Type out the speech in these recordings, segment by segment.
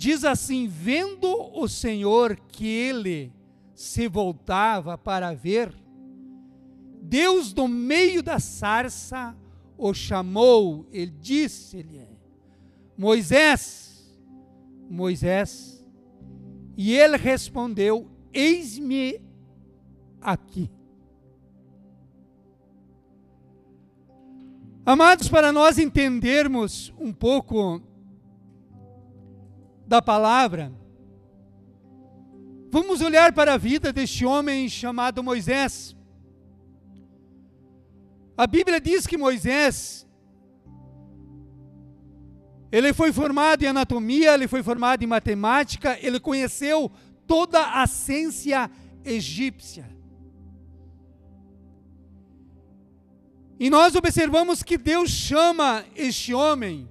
diz assim: vendo o Senhor que ele se voltava para ver, Deus do meio da sarça o chamou, ele disse-lhe: Moisés, Moisés, e ele respondeu: Eis-me aqui. Amados, para nós entendermos um pouco da palavra, vamos olhar para a vida deste homem chamado Moisés. A Bíblia diz que Moisés, ele foi formado em anatomia, ele foi formado em matemática, ele conheceu toda a ciência egípcia. E nós observamos que Deus chama este homem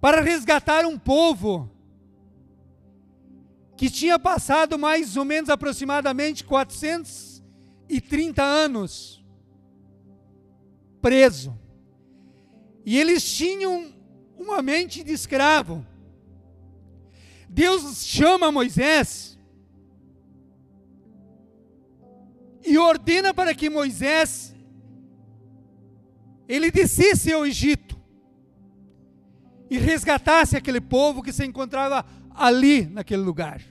para resgatar um povo que tinha passado mais ou menos aproximadamente 430 anos preso. E eles tinham uma mente de escravo. Deus chama Moisés e ordena para que Moisés ele descesse ao Egito e resgatasse aquele povo que se encontrava ali naquele lugar.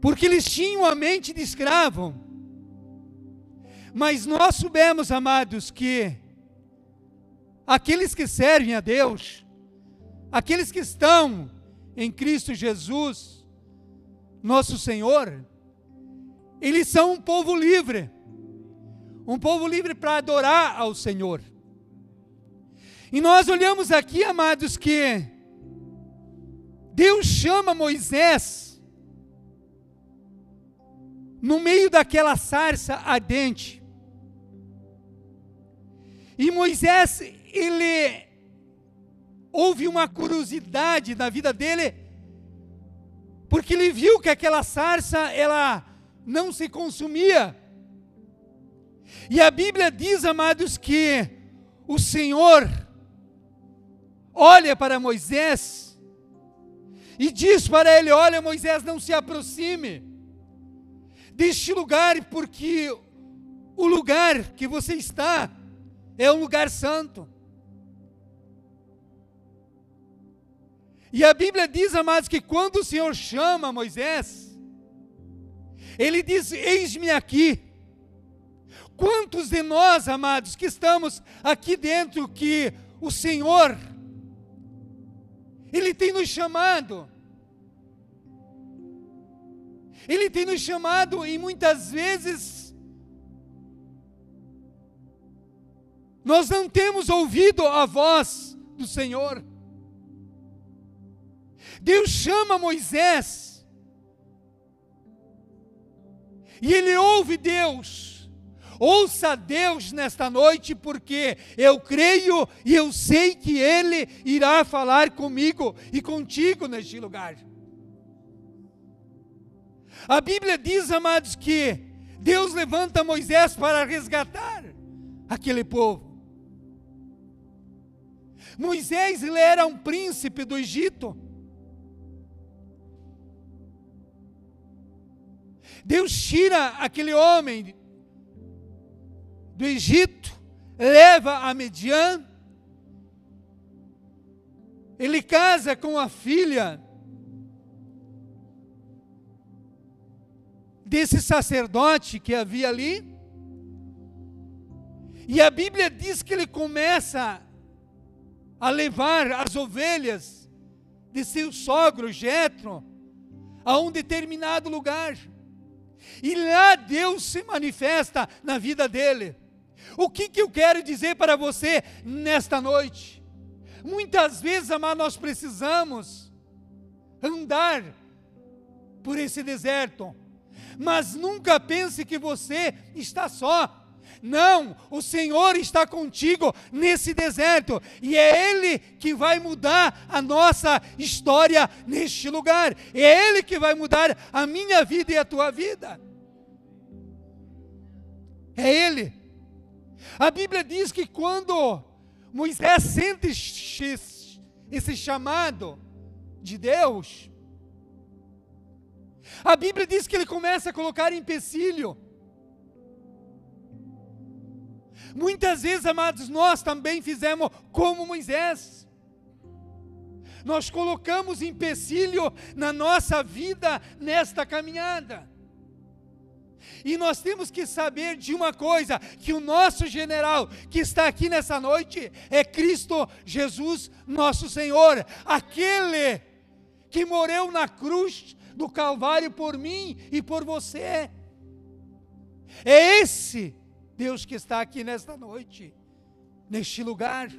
Porque eles tinham a mente de escravo. Mas nós soubemos, amados, que aqueles que servem a Deus, aqueles que estão em Cristo Jesus, nosso Senhor, eles são um povo livre um povo livre para adorar ao Senhor. E nós olhamos aqui, amados, que Deus chama Moisés no meio daquela sarça ardente. E Moisés, ele houve uma curiosidade na vida dele, porque ele viu que aquela sarça ela não se consumia. E a Bíblia diz, amados, que o Senhor olha para Moisés e diz para ele: Olha, Moisés, não se aproxime deste lugar, porque o lugar que você está é um lugar santo. E a Bíblia diz, amados, que quando o Senhor chama Moisés, ele diz: Eis-me aqui. Quantos de nós, amados, que estamos aqui dentro, que o Senhor, Ele tem nos chamado, Ele tem nos chamado e muitas vezes nós não temos ouvido a voz do Senhor. Deus chama Moisés e ele ouve Deus. Ouça Deus nesta noite, porque eu creio e eu sei que Ele irá falar comigo e contigo neste lugar. A Bíblia diz, amados, que Deus levanta Moisés para resgatar aquele povo. Moisés ele era um príncipe do Egito. Deus tira aquele homem do Egito, leva a Median. Ele casa com a filha desse sacerdote que havia ali. E a Bíblia diz que ele começa a levar as ovelhas de seu sogro Jetro a um determinado lugar. E lá Deus se manifesta na vida dele. O que, que eu quero dizer para você nesta noite? Muitas vezes, amado, nós precisamos andar por esse deserto, mas nunca pense que você está só. Não, o Senhor está contigo nesse deserto e é Ele que vai mudar a nossa história neste lugar, é Ele que vai mudar a minha vida e a tua vida. É Ele. A Bíblia diz que quando Moisés sente esse chamado de Deus, a Bíblia diz que ele começa a colocar empecilho. Muitas vezes, amados, nós também fizemos como Moisés. Nós colocamos empecilho na nossa vida nesta caminhada. E nós temos que saber de uma coisa: que o nosso general que está aqui nessa noite é Cristo Jesus, nosso Senhor, aquele que morreu na cruz do Calvário por mim e por você. É esse Deus que está aqui nesta noite, neste lugar.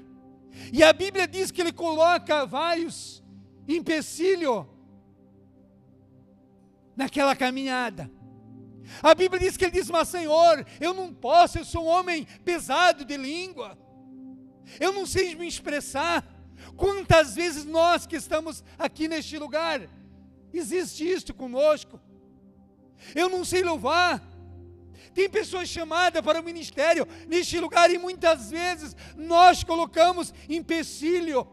E a Bíblia diz que ele coloca vários empecilhos naquela caminhada. A Bíblia diz que ele diz: Mas Senhor, eu não posso, eu sou um homem pesado de língua, eu não sei me expressar. Quantas vezes nós que estamos aqui neste lugar, existe isto conosco? Eu não sei louvar. Tem pessoas chamadas para o ministério neste lugar e muitas vezes nós colocamos empecilho.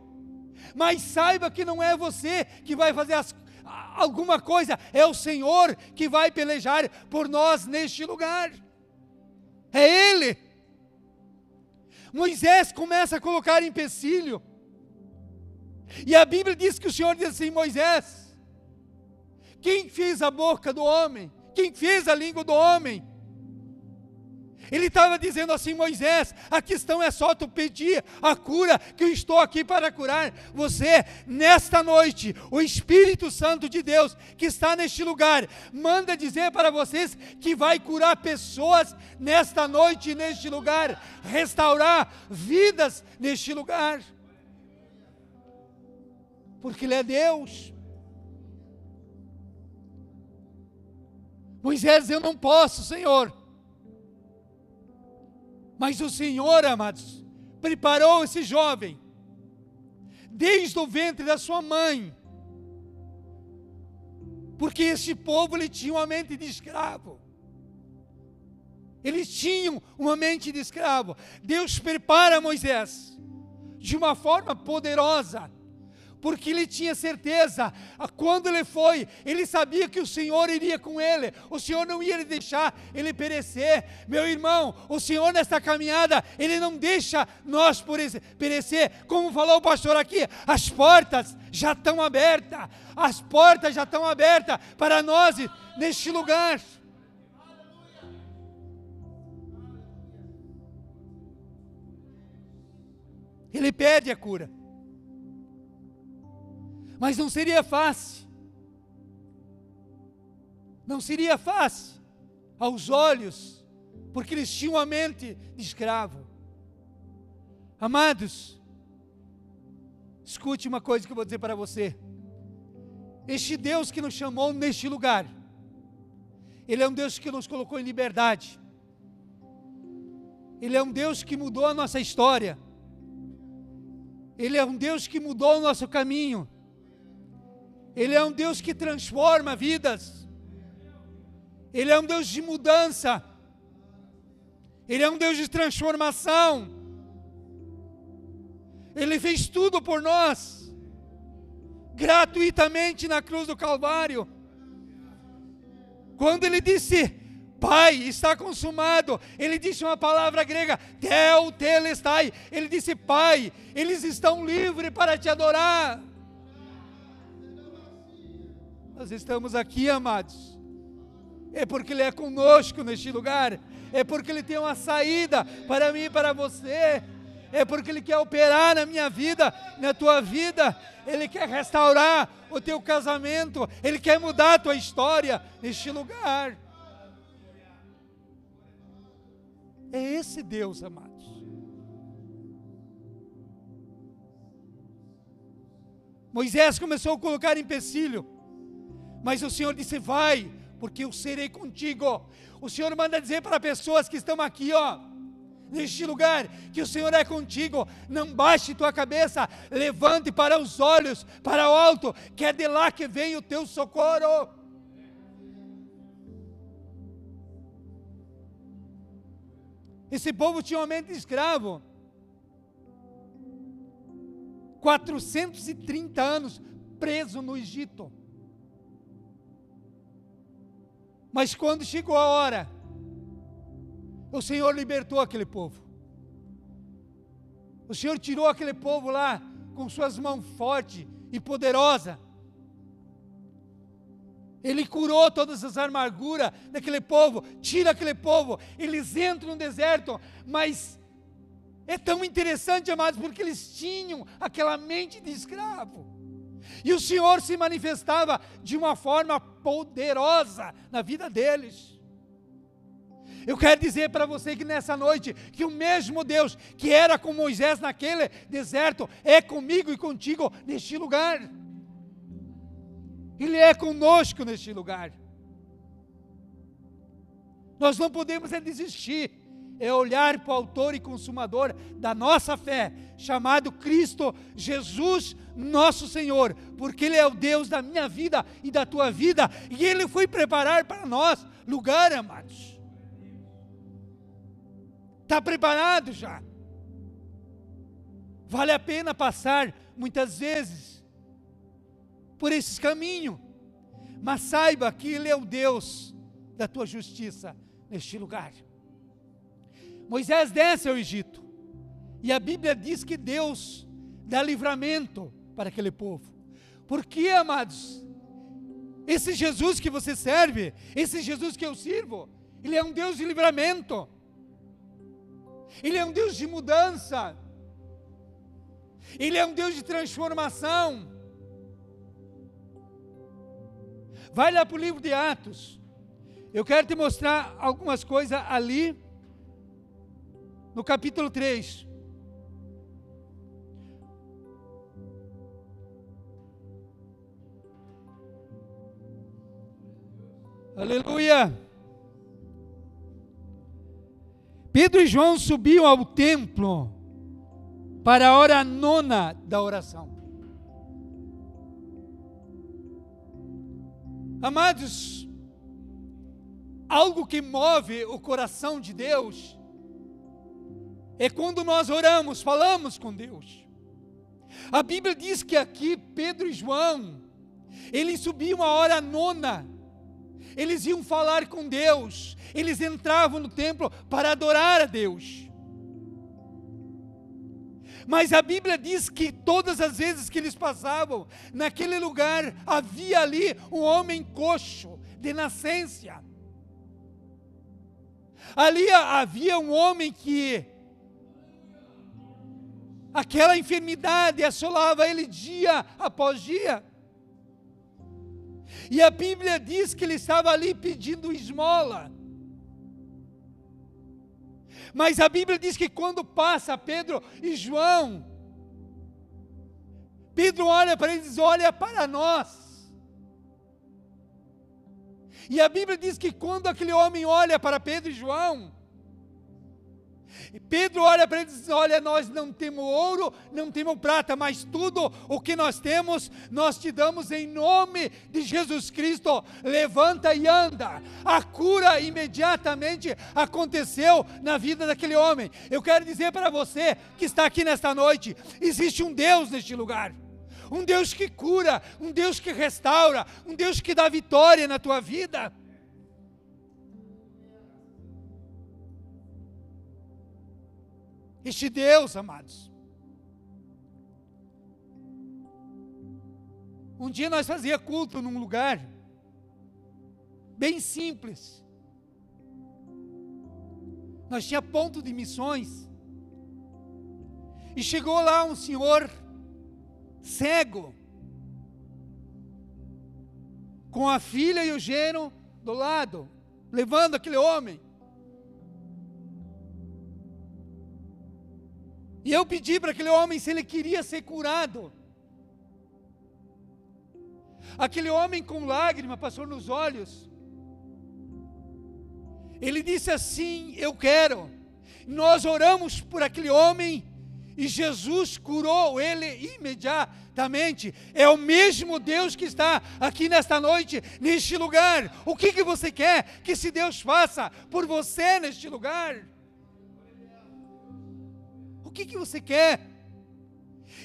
Mas saiba que não é você que vai fazer as alguma coisa, é o Senhor que vai pelejar por nós neste lugar. É Ele. Moisés começa a colocar empecilho. E a Bíblia diz que o Senhor diz assim: Moisés, quem fez a boca do homem? Quem fez a língua do homem? Ele estava dizendo assim: Moisés, a questão é só tu pedir a cura, que eu estou aqui para curar você. Nesta noite, o Espírito Santo de Deus, que está neste lugar, manda dizer para vocês que vai curar pessoas nesta noite, neste lugar, restaurar vidas neste lugar. Porque Ele é Deus. Moisés, eu não posso, Senhor mas o Senhor, amados, preparou esse jovem, desde o ventre da sua mãe, porque este povo ele tinha uma mente de escravo. Eles tinham uma mente de escravo. Deus prepara Moisés de uma forma poderosa porque ele tinha certeza, quando ele foi, ele sabia que o Senhor iria com ele, o Senhor não ia deixar ele perecer. Meu irmão, o Senhor nesta caminhada, ele não deixa nós perecer, como falou o pastor aqui, as portas já estão abertas, as portas já estão abertas para nós neste lugar. Ele pede a cura. Mas não seria fácil. Não seria fácil aos olhos, porque eles tinham a mente de escravo. Amados, escute uma coisa que eu vou dizer para você. Este Deus que nos chamou neste lugar, Ele é um Deus que nos colocou em liberdade. Ele é um Deus que mudou a nossa história. Ele é um Deus que mudou o nosso caminho. Ele é um Deus que transforma vidas. Ele é um Deus de mudança. Ele é um Deus de transformação. Ele fez tudo por nós, gratuitamente na cruz do Calvário. Quando ele disse, Pai, está consumado, ele disse uma palavra grega, Tel telestai. Ele disse, Pai, eles estão livres para te adorar. Nós estamos aqui, amados. É porque Ele é conosco neste lugar. É porque Ele tem uma saída para mim e para você. É porque Ele quer operar na minha vida, na tua vida. Ele quer restaurar o teu casamento. Ele quer mudar a tua história neste lugar. É esse Deus, amados. Moisés começou a colocar empecilho. Mas o Senhor disse: Vai, porque eu serei contigo. O Senhor manda dizer para pessoas que estão aqui, ó, neste lugar, que o Senhor é contigo. Não baixe tua cabeça, levante para os olhos, para o alto, que é de lá que vem o teu socorro. Esse povo tinha uma mente de escravo. 430 anos preso no Egito. Mas quando chegou a hora, o Senhor libertou aquele povo. O Senhor tirou aquele povo lá com suas mãos fortes e poderosas. Ele curou todas as amarguras daquele povo, tira aquele povo, eles entram no deserto, mas é tão interessante, amados, porque eles tinham aquela mente de escravo. E o Senhor se manifestava de uma forma poderosa na vida deles. Eu quero dizer para você que nessa noite, que o mesmo Deus que era com Moisés naquele deserto, é comigo e contigo neste lugar. Ele é conosco neste lugar. Nós não podemos é desistir, é olhar para o autor e consumador da nossa fé, chamado Cristo Jesus, nosso Senhor, porque Ele é o Deus da minha vida e da tua vida, e Ele foi preparar para nós lugar, amados. Está preparado já. Vale a pena passar muitas vezes por esse caminho, mas saiba que Ele é o Deus da tua justiça neste lugar. Moisés desce ao Egito e a Bíblia diz que Deus dá livramento para aquele povo. Por que, amados? Esse Jesus que você serve, esse Jesus que eu sirvo, ele é um Deus de livramento. Ele é um Deus de mudança. Ele é um Deus de transformação. Vai lá para o livro de Atos. Eu quero te mostrar algumas coisas ali, no capítulo 3. Aleluia. Pedro e João subiam ao templo para a hora nona da oração. Amados, algo que move o coração de Deus é quando nós oramos, falamos com Deus. A Bíblia diz que aqui Pedro e João, eles subiam a hora nona eles iam falar com Deus, eles entravam no templo para adorar a Deus. Mas a Bíblia diz que todas as vezes que eles passavam, naquele lugar havia ali um homem coxo, de nascença. Ali havia um homem que aquela enfermidade assolava ele dia após dia. E a Bíblia diz que ele estava ali pedindo esmola. Mas a Bíblia diz que quando passa Pedro e João, Pedro olha para eles, olha para nós. E a Bíblia diz que quando aquele homem olha para Pedro e João, e Pedro olha para ele e diz: Olha, nós não temos ouro, não temos prata, mas tudo o que nós temos, nós te damos em nome de Jesus Cristo. Levanta e anda. A cura imediatamente aconteceu na vida daquele homem. Eu quero dizer para você que está aqui nesta noite: existe um Deus neste lugar um Deus que cura, um Deus que restaura, um Deus que dá vitória na tua vida. Este Deus, amados. Um dia nós fazia culto num lugar bem simples. Nós tinha ponto de missões. E chegou lá um senhor cego, com a filha e o gênero do lado, levando aquele homem. E eu pedi para aquele homem se ele queria ser curado. Aquele homem com lágrima passou nos olhos. Ele disse assim: Eu quero. Nós oramos por aquele homem e Jesus curou ele imediatamente. É o mesmo Deus que está aqui nesta noite, neste lugar. O que, que você quer que esse Deus faça por você neste lugar? Que, que você quer?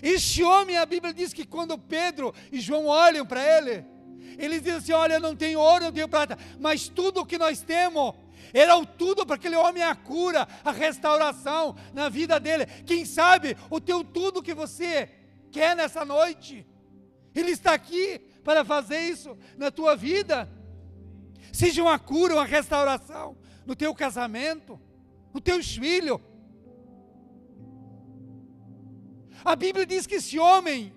Este homem, a Bíblia diz que quando Pedro e João olham para ele, eles dizem assim: Olha, eu não tenho ouro, não tenho prata, mas tudo o que nós temos era o tudo para aquele homem a cura, a restauração na vida dele. Quem sabe o teu tudo que você quer nessa noite, ele está aqui para fazer isso na tua vida. Seja uma cura, uma restauração no teu casamento, no teus filhos. A Bíblia diz que esse homem,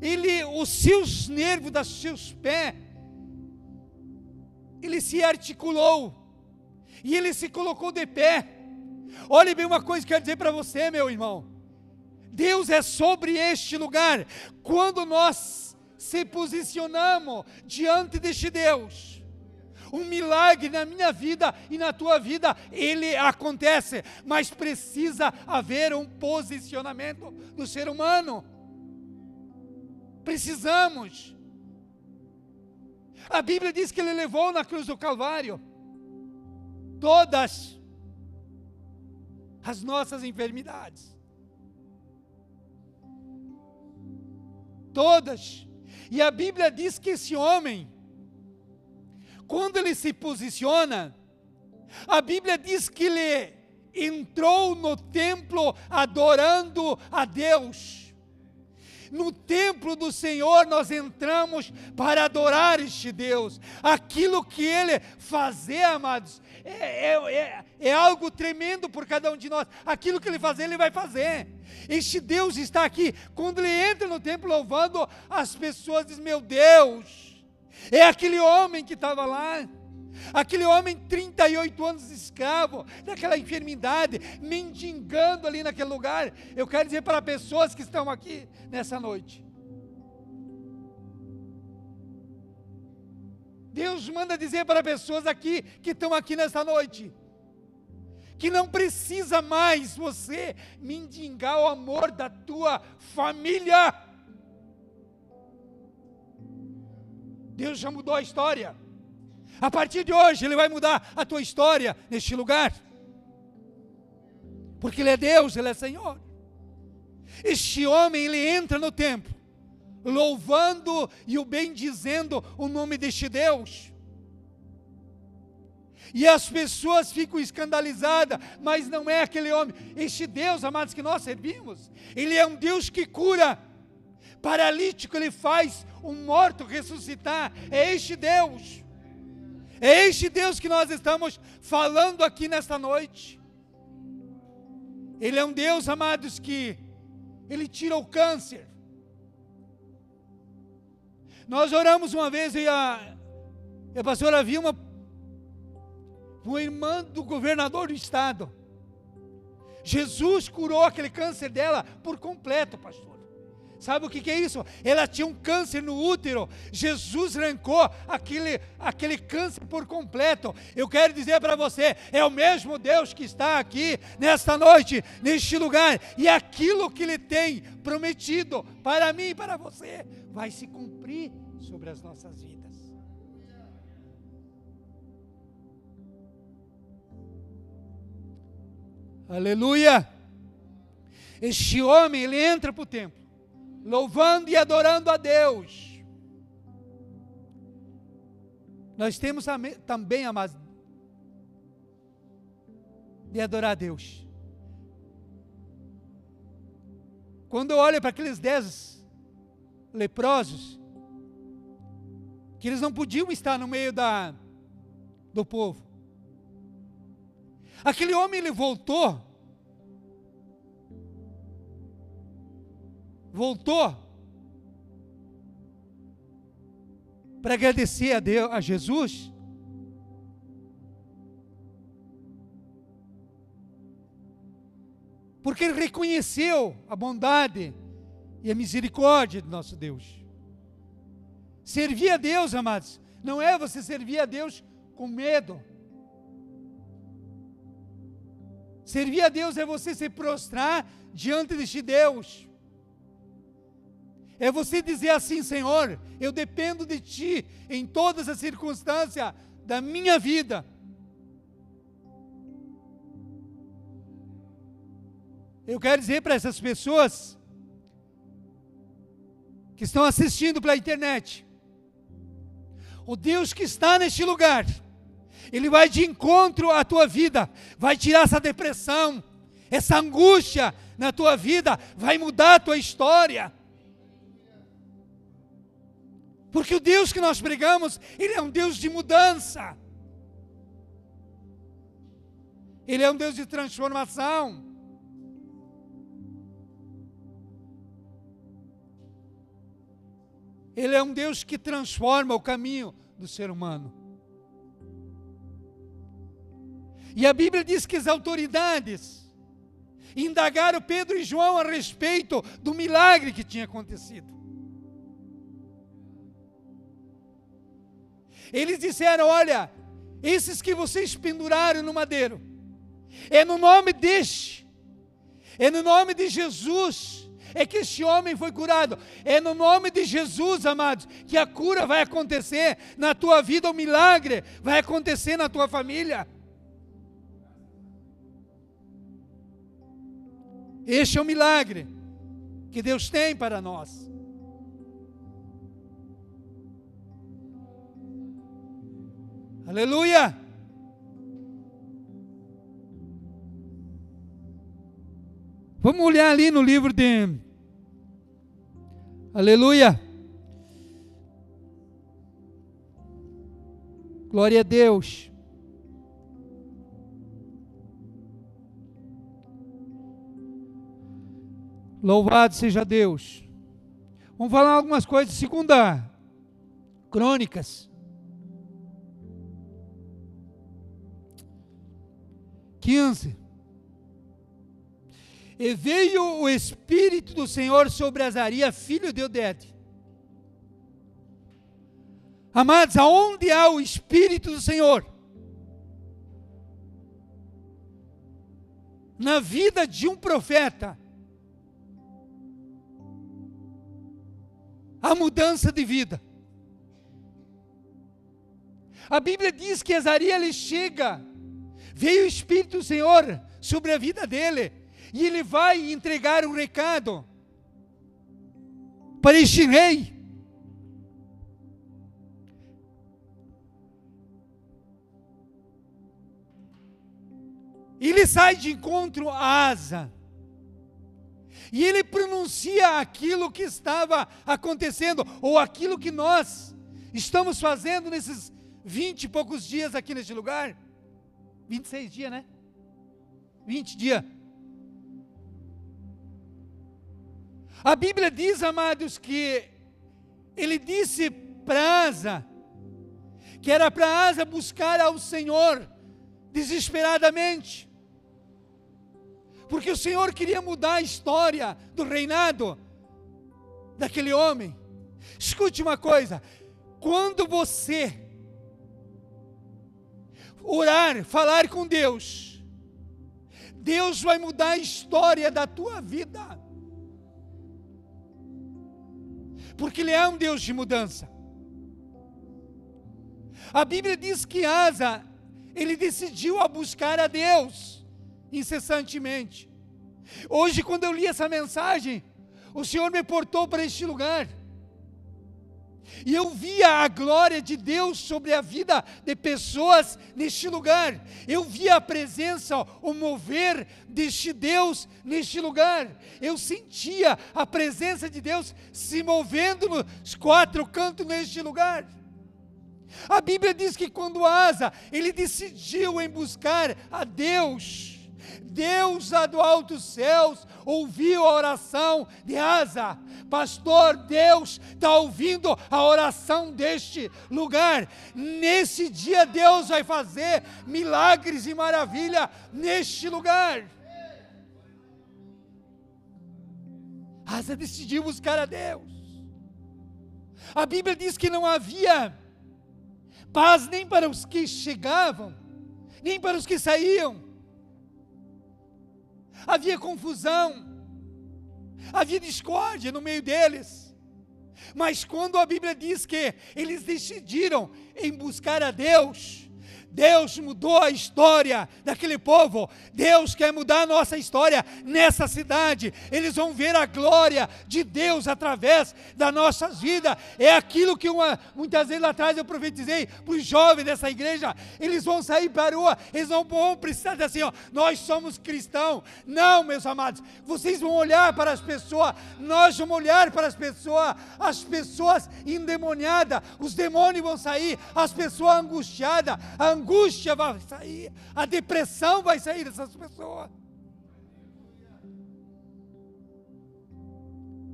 ele, os seus nervos dos seus pés, ele se articulou e ele se colocou de pé. Olhe bem uma coisa que eu quero dizer para você, meu irmão. Deus é sobre este lugar. Quando nós se posicionamos diante deste Deus, um milagre na minha vida e na tua vida, ele acontece, mas precisa haver um posicionamento do ser humano. Precisamos. A Bíblia diz que ele levou na cruz do Calvário todas as nossas enfermidades. Todas. E a Bíblia diz que esse homem, quando ele se posiciona, a Bíblia diz que ele entrou no templo adorando a Deus. No templo do Senhor nós entramos para adorar este Deus. Aquilo que Ele fazer, amados, é, é, é, é, algo tremendo por cada um de nós. Aquilo que Ele fazer, Ele vai fazer. Este Deus está aqui. Quando Ele entra no templo louvando, as pessoas dizem: Meu Deus, é aquele homem que estava lá. Aquele homem, 38 anos escravo, daquela enfermidade, mendigando ali naquele lugar. Eu quero dizer para pessoas que estão aqui nessa noite. Deus manda dizer para pessoas aqui que estão aqui nessa noite que não precisa mais você mendigar o amor da tua família. Deus já mudou a história. A partir de hoje, Ele vai mudar a tua história neste lugar. Porque Ele é Deus, Ele é Senhor. Este homem, ele entra no templo, louvando e o bendizendo o nome deste Deus. E as pessoas ficam escandalizadas, mas não é aquele homem. Este Deus, amados, que nós servimos, Ele é um Deus que cura. Paralítico, Ele faz um morto ressuscitar. É este Deus. É este Deus que nós estamos falando aqui nesta noite. Ele é um Deus, amados, que Ele tira o câncer. Nós oramos uma vez e a, a pastora Vilma, uma irmã do governador do estado. Jesus curou aquele câncer dela por completo, pastor. Sabe o que, que, é isso? Ela tinha um câncer no útero. Jesus arrancou aquele, aquele câncer por completo. Eu quero dizer para você: é o mesmo Deus que está aqui nesta noite, neste lugar. E aquilo que Ele tem prometido para mim e para você vai se cumprir sobre as nossas vidas. Aleluia! Este homem, ele entra para o templo louvando e adorando a Deus. Nós temos também, amados, de adorar a Deus. Quando eu olho para aqueles dez leprosos, que eles não podiam estar no meio da, do povo. Aquele homem ele voltou voltou para agradecer a Deus, a Jesus. Porque ele reconheceu a bondade e a misericórdia do nosso Deus. Servir a Deus, amados, não é você servir a Deus com medo. Servir a Deus é você se prostrar diante deste Deus. É você dizer assim, Senhor, eu dependo de Ti em todas as circunstâncias da minha vida. Eu quero dizer para essas pessoas que estão assistindo pela internet, o Deus que está neste lugar, Ele vai de encontro à tua vida, vai tirar essa depressão, essa angústia na tua vida, vai mudar a tua história. Porque o Deus que nós pregamos, Ele é um Deus de mudança. Ele é um Deus de transformação. Ele é um Deus que transforma o caminho do ser humano. E a Bíblia diz que as autoridades indagaram Pedro e João a respeito do milagre que tinha acontecido. Eles disseram: Olha, esses que vocês penduraram no madeiro, é no nome deste, é no nome de Jesus, é que este homem foi curado. É no nome de Jesus, amados, que a cura vai acontecer na tua vida, o milagre vai acontecer na tua família. Este é o milagre que Deus tem para nós. Aleluia! Vamos olhar ali no livro de. Aleluia! Glória a Deus. Louvado seja Deus. Vamos falar algumas coisas. Segunda Crônicas. 15. E veio o Espírito do Senhor sobre Azaria, filho de Odete. Amados, aonde há o Espírito do Senhor? Na vida de um profeta, a mudança de vida. A Bíblia diz que Azaria ele chega, veio o Espírito do Senhor sobre a vida dele, e ele vai entregar um recado para este rei. Ele sai de encontro a Asa. E ele pronuncia aquilo que estava acontecendo, ou aquilo que nós estamos fazendo nesses vinte e poucos dias aqui neste lugar. 26 dias, né? 20 dias. A Bíblia diz, amados, que ele disse para Asa, que era para Asa buscar ao Senhor desesperadamente porque o Senhor queria mudar a história do reinado daquele homem. Escute uma coisa: quando você orar, falar com Deus, Deus vai mudar a história da tua vida. Porque Ele é um Deus de mudança. A Bíblia diz que Asa, ele decidiu a buscar a Deus incessantemente. Hoje, quando eu li essa mensagem, o Senhor me portou para este lugar. E eu via a glória de Deus sobre a vida de pessoas neste lugar. Eu via a presença, o mover deste Deus neste lugar. Eu sentia a presença de Deus se movendo nos quatro cantos neste lugar. A Bíblia diz que quando Asa, ele decidiu em buscar a Deus, Deus do alto céus ouviu a oração de Asa. Pastor, Deus está ouvindo a oração deste lugar. Nesse dia, Deus vai fazer milagres e maravilha neste lugar. Asa decidiu buscar a Deus. A Bíblia diz que não havia paz nem para os que chegavam, nem para os que saíam havia confusão, havia discórdia no meio deles. Mas quando a Bíblia diz que eles decidiram em buscar a Deus, Deus mudou a história daquele povo. Deus quer mudar a nossa história nessa cidade. Eles vão ver a glória de Deus através das nossas vidas. É aquilo que uma, muitas vezes lá atrás eu profetizei para os jovens dessa igreja. Eles vão sair para a rua, eles não vão precisar dizer assim: ó, nós somos cristãos. Não, meus amados, vocês vão olhar para as pessoas, nós vamos olhar para as pessoas, as pessoas endemoniadas, os demônios vão sair, as pessoas angustiadas, a angústia vai sair, a depressão vai sair dessas pessoas.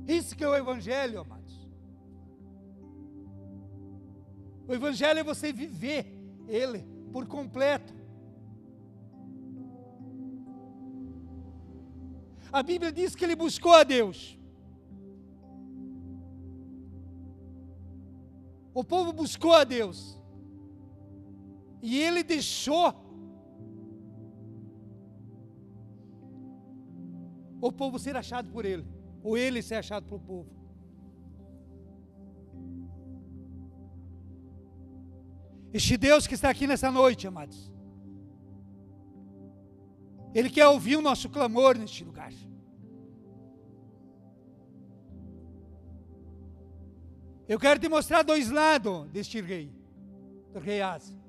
Isso que é o Evangelho, amados. O Evangelho é você viver ele por completo. A Bíblia diz que ele buscou a Deus. O povo buscou a Deus. E ele deixou o povo ser achado por ele, ou ele ser achado pelo povo. Este Deus que está aqui nessa noite, amados, Ele quer ouvir o nosso clamor neste lugar. Eu quero te mostrar dois lados deste rei, do rei Asa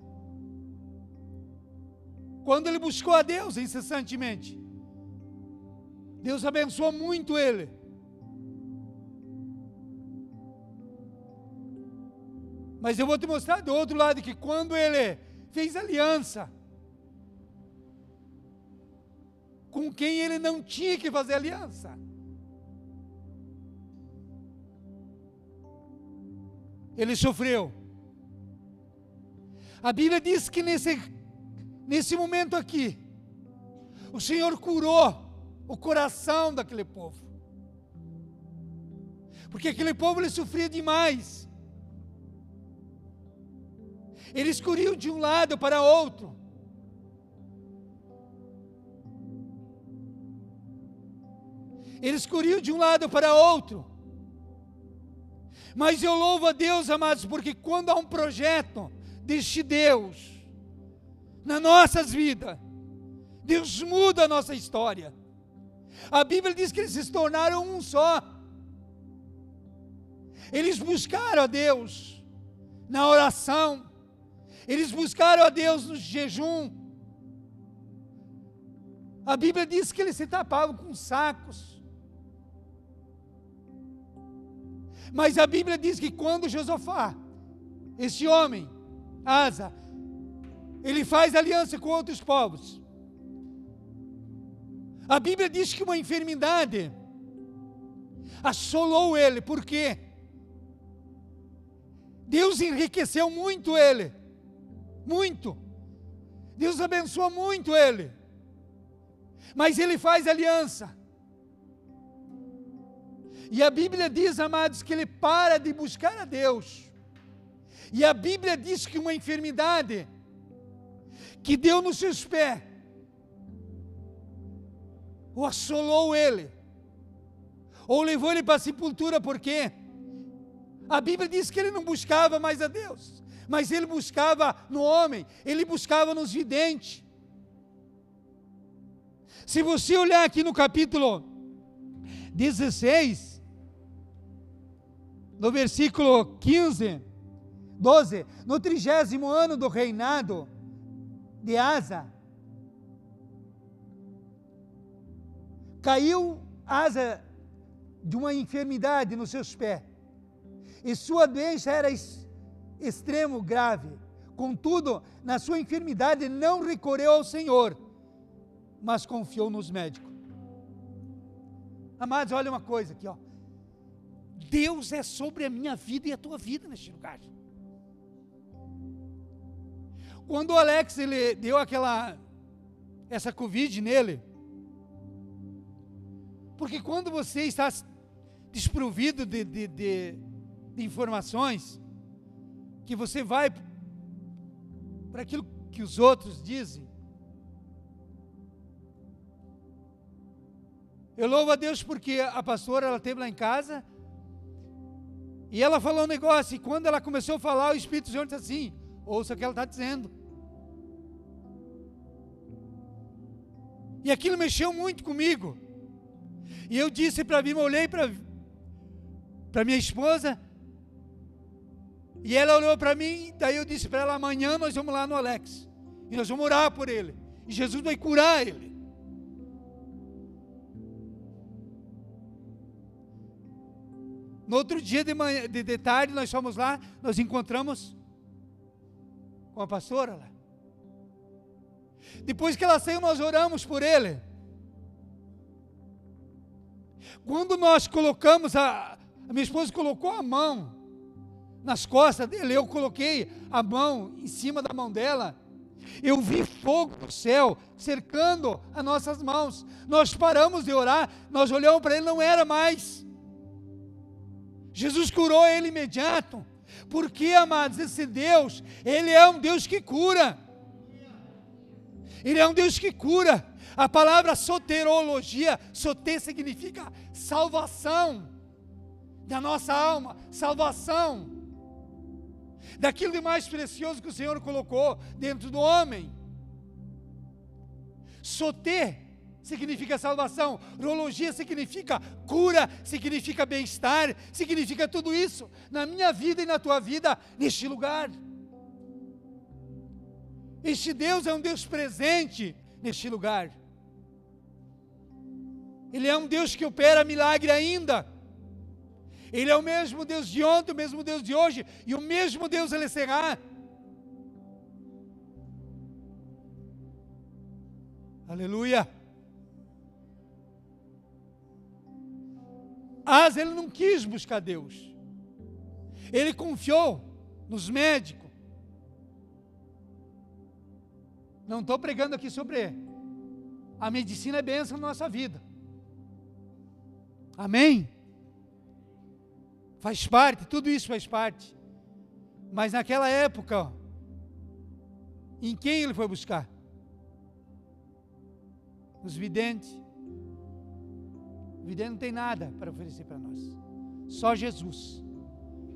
quando ele buscou a Deus incessantemente. Deus abençoou muito ele. Mas eu vou te mostrar do outro lado que quando ele fez aliança com quem ele não tinha que fazer aliança. Ele sofreu. A Bíblia diz que nesse nesse momento aqui, o Senhor curou o coração daquele povo. Porque aquele povo ele sofria demais. Eles corriam de um lado para outro. Eles corriam de um lado para outro. Mas eu louvo a Deus, amados, porque quando há um projeto deste Deus, nas nossas vidas. Deus muda a nossa história. A Bíblia diz que eles se tornaram um só. Eles buscaram a Deus na oração. Eles buscaram a Deus no jejum. A Bíblia diz que eles se tapavam com sacos. Mas a Bíblia diz que quando Josafá, esse homem, Asa, ele faz aliança com outros povos. A Bíblia diz que uma enfermidade assolou ele, por quê? Deus enriqueceu muito ele, muito. Deus abençoa muito ele. Mas ele faz aliança. E a Bíblia diz, amados, que ele para de buscar a Deus. E a Bíblia diz que uma enfermidade que deu nos seus pés, ou assolou ele, ou levou ele para a sepultura, porque a Bíblia diz que ele não buscava mais a Deus, mas ele buscava no homem, ele buscava nos videntes. Se você olhar aqui no capítulo 16, no versículo 15, 12, no trigésimo ano do reinado de Asa. Caiu Asa de uma enfermidade nos seus pés. E sua doença era extremo grave. Contudo, na sua enfermidade não recorreu ao Senhor, mas confiou nos médicos. Amados, olha uma coisa aqui, ó. Deus é sobre a minha vida e a tua vida neste lugar. Quando o Alex ele deu aquela essa covid nele, porque quando você está desprovido de, de, de, de informações, que você vai para aquilo que os outros dizem, Eu louvo a Deus porque a pastora ela teve lá em casa e ela falou um negócio e quando ela começou a falar o Espírito Santo disse assim: ouça o que ela está dizendo. E aquilo mexeu muito comigo. E eu disse para mim, olhei para minha esposa, e ela olhou para mim, daí eu disse para ela: amanhã nós vamos lá no Alex, e nós vamos orar por ele, e Jesus vai curar ele. No outro dia de, manhã, de, de tarde, nós fomos lá, nós encontramos com a pastora lá. Depois que ela saiu, nós oramos por ele. Quando nós colocamos, a, a minha esposa colocou a mão nas costas dele, eu coloquei a mão em cima da mão dela. Eu vi fogo do céu cercando as nossas mãos. Nós paramos de orar, nós olhamos para ele, não era mais. Jesus curou ele imediato. Porque, amados, esse Deus, Ele é um Deus que cura. Ele é um Deus que cura. A palavra soterologia, soter significa salvação da nossa alma, salvação daquilo de mais precioso que o Senhor colocou dentro do homem. Soter significa salvação, urologia significa cura, significa bem-estar, significa tudo isso na minha vida e na tua vida, neste lugar. Este Deus é um Deus presente neste lugar. Ele é um Deus que opera milagre ainda. Ele é o mesmo Deus de ontem, o mesmo Deus de hoje e o mesmo Deus ele será. Aleluia. Asa ele não quis buscar Deus. Ele confiou nos médicos. Não estou pregando aqui sobre a medicina é bênção na nossa vida. Amém? Faz parte, tudo isso faz parte. Mas naquela época, em quem ele foi buscar? Os videntes. O vidente não tem nada para oferecer para nós. Só Jesus.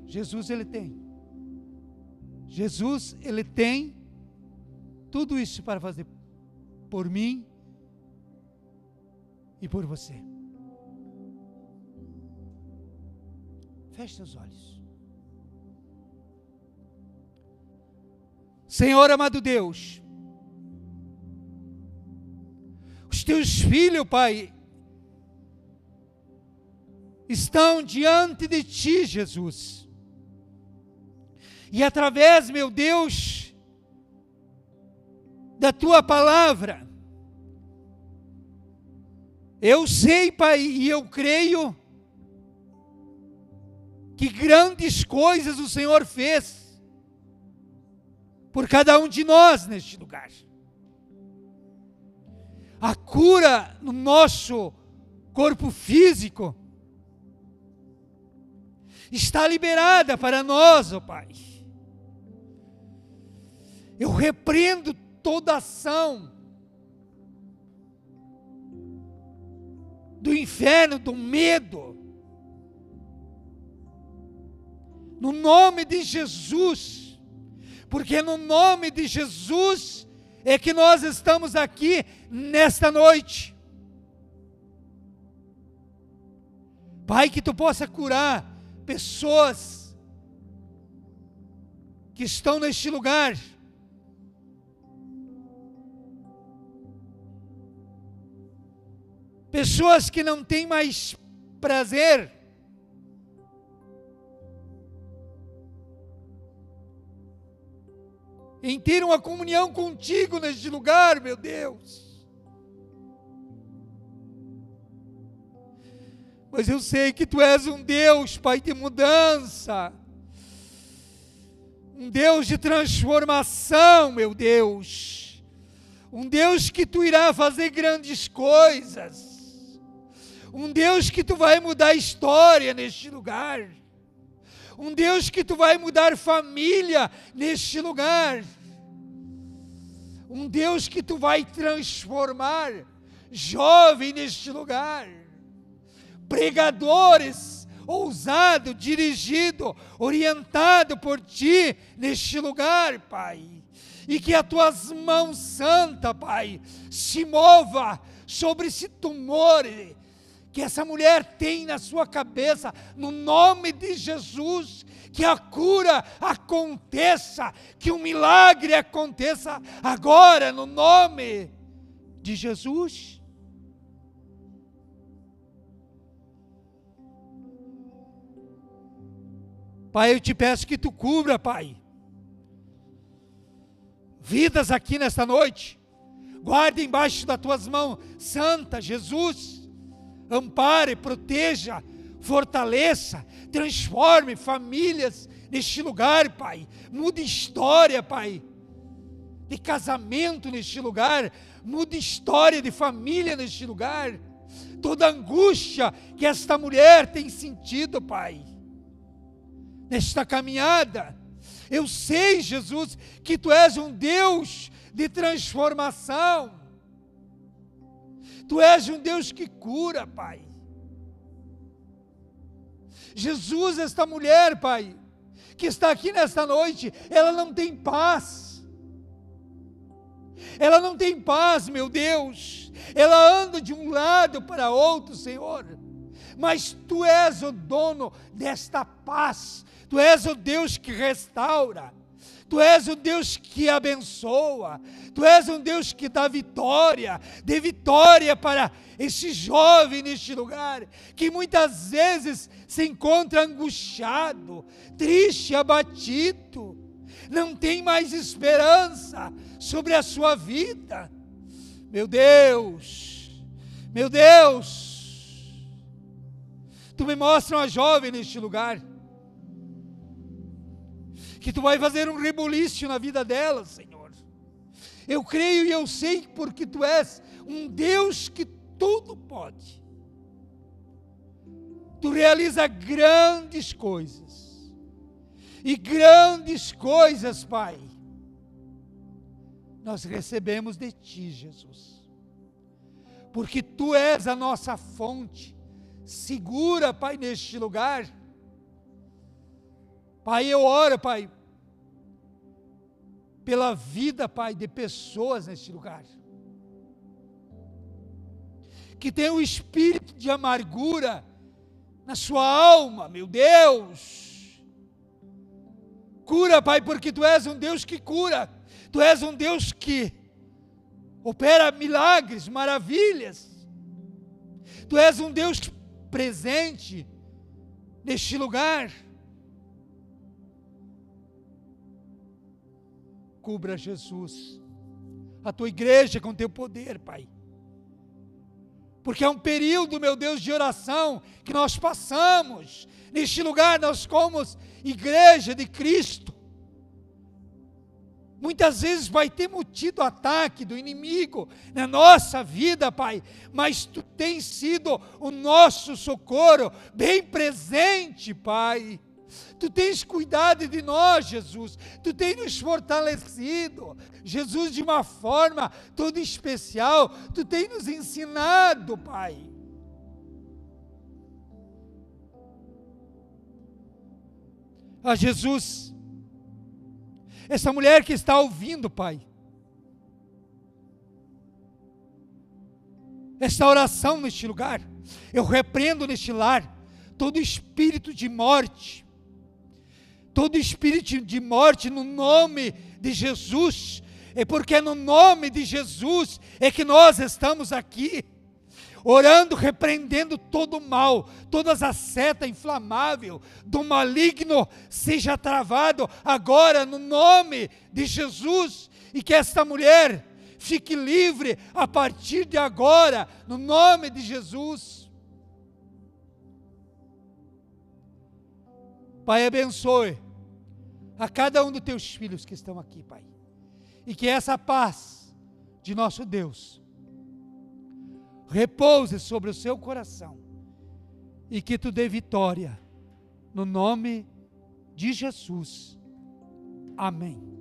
Jesus ele tem. Jesus ele tem tudo isso para fazer por mim e por você. Feche seus olhos. Senhor amado Deus, os teus filhos, Pai, estão diante de Ti, Jesus. E através, meu Deus, da Tua palavra, eu sei, Pai, e eu creio, que grandes coisas o Senhor fez por cada um de nós neste lugar. A cura no nosso corpo físico está liberada para nós, ó oh Pai. Eu repreendo toda ação do inferno, do medo, no nome de Jesus, porque no nome de Jesus é que nós estamos aqui nesta noite. Pai, que tu possa curar pessoas que estão neste lugar. Pessoas que não têm mais prazer. Em ter uma comunhão contigo neste lugar, meu Deus. Mas eu sei que tu és um Deus, Pai, de mudança, um Deus de transformação, meu Deus, um Deus que tu irá fazer grandes coisas, um Deus que tu vai mudar a história neste lugar. Um Deus que tu vai mudar família neste lugar, um Deus que tu vai transformar jovem neste lugar, pregadores ousado, dirigido, orientado por ti neste lugar, Pai. E que as tuas mãos santa, Pai, se mova sobre esse tumor que essa mulher tem na sua cabeça, no nome de Jesus, que a cura aconteça, que um milagre aconteça agora, no nome de Jesus. Pai, eu te peço que tu cubra, Pai, vidas aqui nesta noite. Guarde embaixo das tuas mãos, Santa Jesus. Ampare, proteja, fortaleça, transforme famílias neste lugar, Pai. Mude história, Pai. De casamento neste lugar, mude história de família neste lugar. Toda angústia que esta mulher tem sentido, Pai nesta caminhada. Eu sei, Jesus, que tu és um Deus de transformação. Tu és um Deus que cura, Pai. Jesus, esta mulher, Pai, que está aqui nesta noite, ela não tem paz. Ela não tem paz, meu Deus. Ela anda de um lado para outro, Senhor. Mas tu és o dono desta paz, Tu és o Deus que restaura. Tu és o Deus que abençoa. Tu és um Deus que dá vitória, dê vitória para este jovem neste lugar, que muitas vezes se encontra angustiado, triste, abatido, não tem mais esperança sobre a sua vida. Meu Deus, meu Deus, tu me mostra uma jovem neste lugar que tu vai fazer um rebuliço na vida dela, Senhor. Eu creio e eu sei porque tu és um Deus que tudo pode. Tu realiza grandes coisas. E grandes coisas, Pai, nós recebemos de Ti, Jesus. Porque Tu és a nossa fonte. Segura, Pai, neste lugar. Pai, eu oro, Pai, pela vida, Pai, de pessoas neste lugar. Que tem um espírito de amargura na sua alma, meu Deus. Cura, Pai, porque Tu és um Deus que cura. Tu és um Deus que opera milagres, maravilhas. Tu és um Deus presente neste lugar. Cubra Jesus, a tua igreja com teu poder, Pai. Porque é um período, meu Deus, de oração que nós passamos. Neste lugar nós somos igreja de Cristo. Muitas vezes vai ter tido ataque do inimigo na nossa vida, Pai, mas Tu tens sido o nosso socorro bem presente, Pai. Tu tens cuidado de nós, Jesus. Tu tens nos fortalecido. Jesus, de uma forma toda especial, tu tens nos ensinado, Pai. A Jesus, essa mulher que está ouvindo, Pai, esta oração neste lugar, eu repreendo neste lar todo espírito de morte, todo espírito de morte no nome de Jesus. É porque no nome de Jesus é que nós estamos aqui, orando, repreendendo todo o mal, todas as seta inflamável do maligno seja travado agora no nome de Jesus e que esta mulher fique livre a partir de agora, no nome de Jesus. Pai, abençoe a cada um dos teus filhos que estão aqui, Pai. E que essa paz de nosso Deus repouse sobre o seu coração e que tu dê vitória no nome de Jesus. Amém.